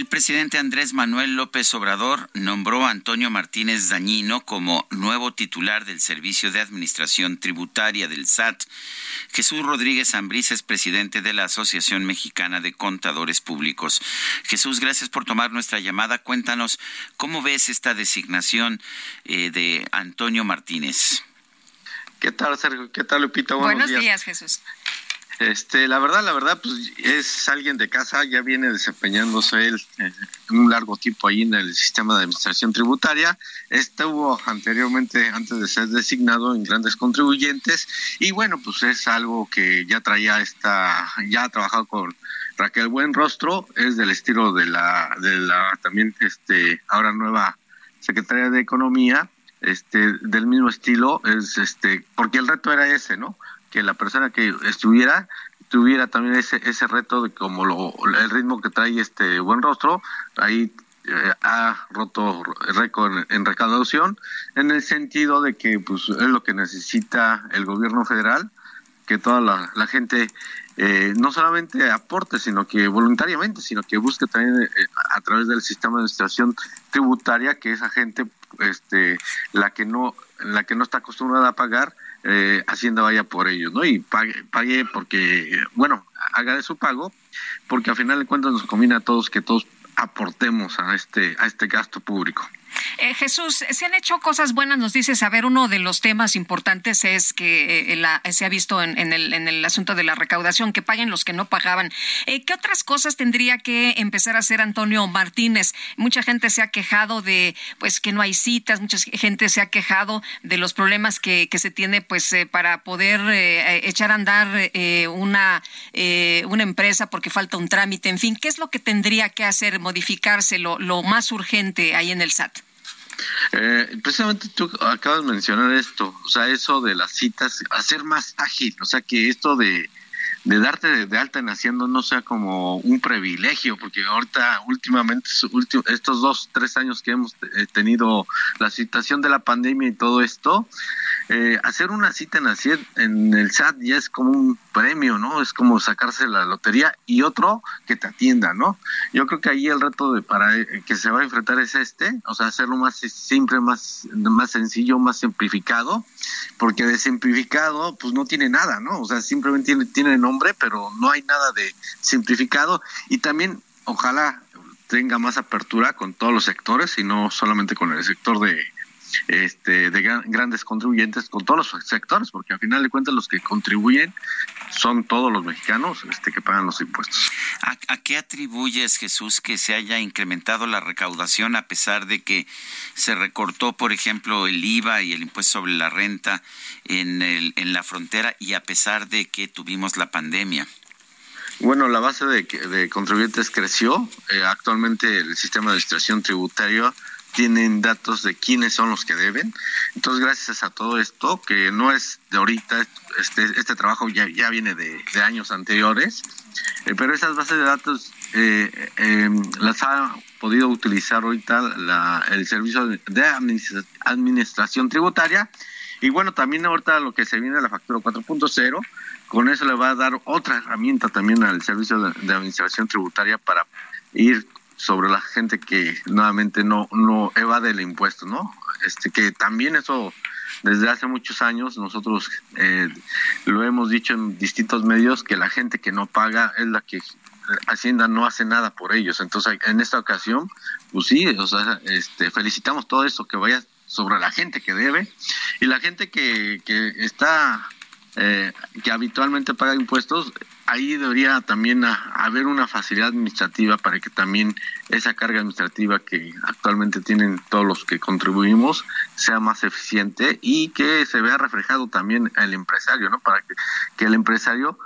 El presidente Andrés Manuel López Obrador nombró a Antonio Martínez Dañino como nuevo titular del Servicio de Administración Tributaria del SAT. Jesús Rodríguez Ambrís es presidente de la Asociación Mexicana de Contadores Públicos. Jesús, gracias por tomar nuestra llamada. Cuéntanos cómo ves esta designación eh, de Antonio Martínez. ¿Qué tal, Sergio? ¿Qué tal, Lupita? Buenos, días. días, Jesús. Este, la verdad, la verdad, pues es alguien de casa, ya viene desempeñándose él eh, un largo tiempo ahí en el sistema de administración tributaria. Estuvo anteriormente, antes de ser designado, en grandes contribuyentes y bueno, pues es algo que ya traía esta, ya ha trabajado con Raquel Buenrostro, es del estilo de la, de la también, este, ahora nueva secretaria de Economía, este, del mismo estilo, es este, porque el reto era ese, ¿no? Que la persona que estuviera tuviera también ese ese reto de como lo, el ritmo que trae este buen rostro ahí eh, ha roto récord en, recaudación en el sentido de que pues es lo que necesita el gobierno federal que toda la, gente eh, no solamente aporte, sino que voluntariamente, sino que busque también eh, a través del sistema de administración tributaria que esa gente, este, la que no, la que no está acostumbrada a pagar, eh, Hacienda vaya por ellos, ¿no? Y pague, pague porque, bueno, haga de su pago, porque al final de cuentas nos conviene a todos que todos aportemos a este, a este gasto público. Eh, Jesús, se han hecho cosas buenas, nos dices, a ver, uno de los temas importantes es que eh, se ha visto en, el, asunto de la recaudación, que paguen los que no pagaban. Eh, ¿Qué otras cosas tendría que empezar a hacer Antonio Martínez? Mucha gente se ha quejado de pues que no hay citas, mucha gente se ha quejado de los problemas que, se tiene pues para poder echar a andar una, una empresa porque falta un trámite, en fin, ¿qué es lo que tendría que hacer, modificarse lo más urgente ahí en el SAT? Eh, precisamente tú acabas de mencionar esto, o sea, eso de las citas, hacer más ágil, o sea, que esto de, de darte de, alta en Hacienda no sea como un privilegio, porque ahorita últimamente, estos dos, tres años que hemos eh, tenido la situación de la pandemia y todo esto, eh, hacer una cita en, en el SAT ya es como un premio, ¿no? Es como sacarse la lotería y otro que te atienda, ¿no? Yo creo que ahí el reto de para eh, que se va a enfrentar es este, o sea, hacerlo más simple, más, más sencillo, más simplificado, porque de simplificado, pues no tiene nada, ¿no? O sea, simplemente tiene, tiene nombre, pero no hay nada de simplificado y también, ojalá tenga más apertura con todos los sectores y no solamente con el sector de este, de grandes contribuyentes con todos los sectores, porque al final de cuentas los que contribuyen son todos los mexicanos este, que pagan los impuestos. ¿A, qué atribuyes, Jesús, que se haya incrementado la recaudación a pesar de que se recortó, por ejemplo, el IVA y el impuesto sobre la renta en, el, en la frontera y a pesar de que tuvimos la pandemia? Bueno, la base de, de contribuyentes creció. Eh, actualmente el sistema de administración tributaria tienen datos de quiénes son los que deben. Entonces, gracias a todo esto, que no es de ahorita, este, este trabajo ya, ya viene de, años anteriores, eh, pero esas bases de datos eh, em, las ha podido utilizar ahorita la, el servicio de administración tributaria. Y bueno, también ahorita lo que se viene la factura 4.0, con eso le va a dar otra herramienta también al servicio de administración tributaria para ir sobre la gente que nuevamente no, no evade el impuesto, ¿no? Este, que también eso desde hace muchos años nosotros eh, lo hemos dicho en distintos medios que la gente que no paga es la que Hacienda no hace nada por ellos. Entonces, en esta ocasión, pues sí, o sea, este, felicitamos todo eso que vaya sobre la gente que debe y la gente que, que está, eh, que habitualmente paga impuestos, ahí debería también haber una facilidad administrativa para que también esa carga administrativa que actualmente tienen todos los que contribuimos sea más eficiente y que se vea reflejado también el empresario, ¿no? Para que, que el empresario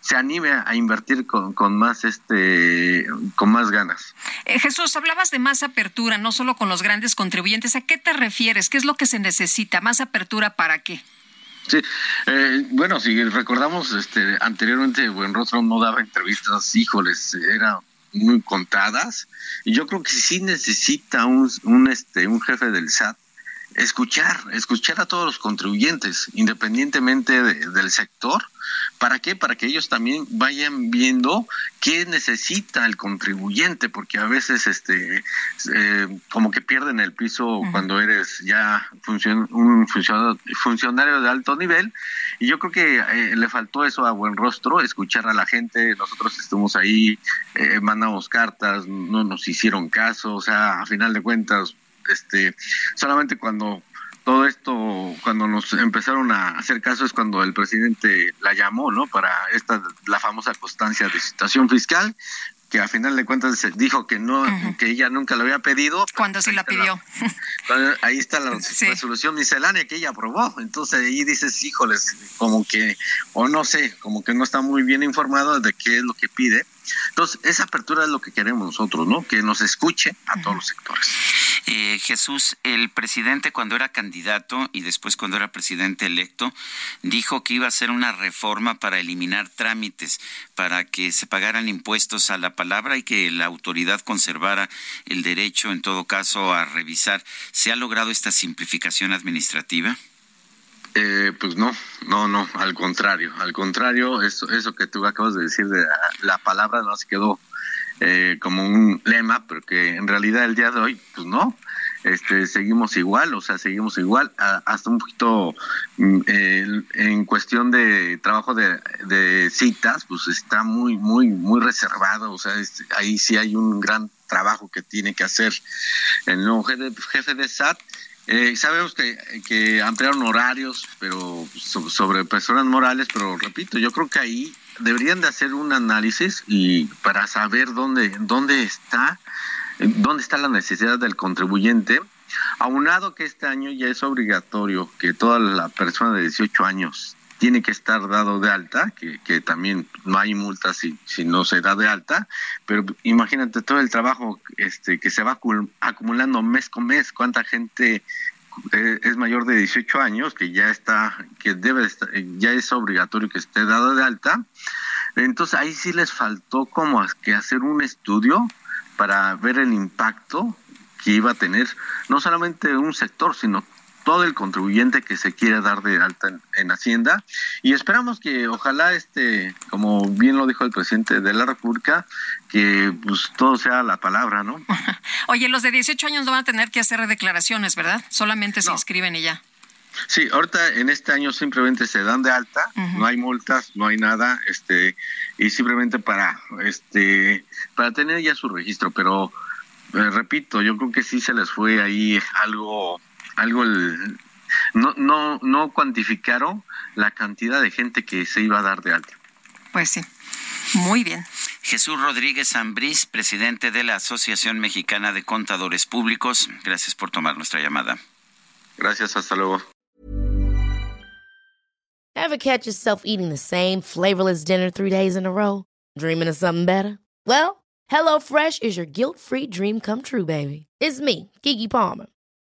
se anime a invertir con, con más este con más ganas. Eh, Jesús, hablabas de más apertura, no solo con los grandes contribuyentes. ¿A qué te refieres? ¿Qué es lo que se necesita? ¿Más apertura para qué? Sí, eh, bueno, si recordamos, este, anteriormente Buenrostro no daba entrevistas, híjoles, era muy contadas, y yo creo que sí necesita un, un, este, un jefe del SAT escuchar, escuchar a todos los contribuyentes, independientemente del sector. ¿Para qué? Para que ellos también vayan viendo qué necesita el contribuyente, porque a veces este eh, como que pierden el piso cuando eres ya un funcionario, de alto nivel. Y yo creo que eh, le faltó eso a buen rostro, escuchar a la gente. Nosotros estuvimos ahí, eh, mandamos cartas, no nos hicieron caso, o sea, a final de cuentas este, solamente cuando todo esto, cuando nos empezaron a hacer caso es cuando el presidente la llamó, ¿no? Para esta, la famosa constancia de situación fiscal, que a final de cuentas dijo que no, que ella nunca lo había pedido. Cuando sí la pidió. ahí está la resolución miscelánea que ella aprobó. Entonces ahí dices, híjoles, como que, o no sé, como que no está muy bien informado de qué es lo que pide. Entonces, esa apertura es lo que queremos nosotros, ¿no? Que nos escuche a todos los sectores. Eh, Jesús, el presidente cuando era candidato y después cuando era presidente electo, dijo que iba a hacer una reforma para eliminar trámites, para que se pagaran impuestos a la palabra y que la autoridad conservara el derecho, en todo caso, a revisar. ¿Se ha logrado esta simplificación administrativa? Eh, pues no, no, no, al contrario, al contrario, eso, eso que tú acabas de decir de la, palabra no se quedó eh, como un lema, pero que en realidad el día de hoy, pues no, este, seguimos igual, o sea, seguimos igual, hasta un poquito mm, en cuestión de trabajo de, citas, pues está muy, muy, muy reservado, o sea, ahí sí hay un gran trabajo que tiene que hacer el nuevo jefe, jefe de SAT eh, sabemos que, que, ampliaron horarios, pero sobre personas morales, pero repito, yo creo que ahí deberían de hacer un análisis y para saber dónde dónde está dónde está la necesidad del contribuyente, aunado que este año ya es obligatorio que toda la persona de 18 años tiene que estar dado de alta, que, también no hay multa si, si no se da de alta, pero imagínate todo el trabajo este, que se va acumulando mes con mes, cuánta gente eh, es mayor de 18 años, que ya está, que debe estar, ya es obligatorio que esté dado de alta. Entonces ahí sí les faltó como que hacer un estudio para ver el impacto que iba a tener no solamente un sector, sino todo el contribuyente que se quiere dar de alta en, Hacienda. Y esperamos que ojalá este como bien lo dijo el presidente de la República que pues todo sea la palabra no oye los de 18 años no van a tener que hacer declaraciones verdad solamente se inscriben y ya. Sí, ahorita en este año simplemente se dan de alta, no hay multas, no hay nada, este, y simplemente para, este, para tener ya su registro, pero eh, repito, yo creo que sí se les fue ahí algo algo no, no, no cuantificaron la cantidad de gente que se iba a dar de alta. Pues sí, muy bien. Jesús Rodríguez Ambrís, presidente de la Asociación Mexicana de Contadores Públicos, gracias por tomar nuestra llamada. Gracias, hasta luego. Ever catch yourself eating the same flavorless dinner three days in a row? Dreaming of something better? Well, HelloFresh is your guilt-free dream come true, baby. It's me, Kiki Palmer.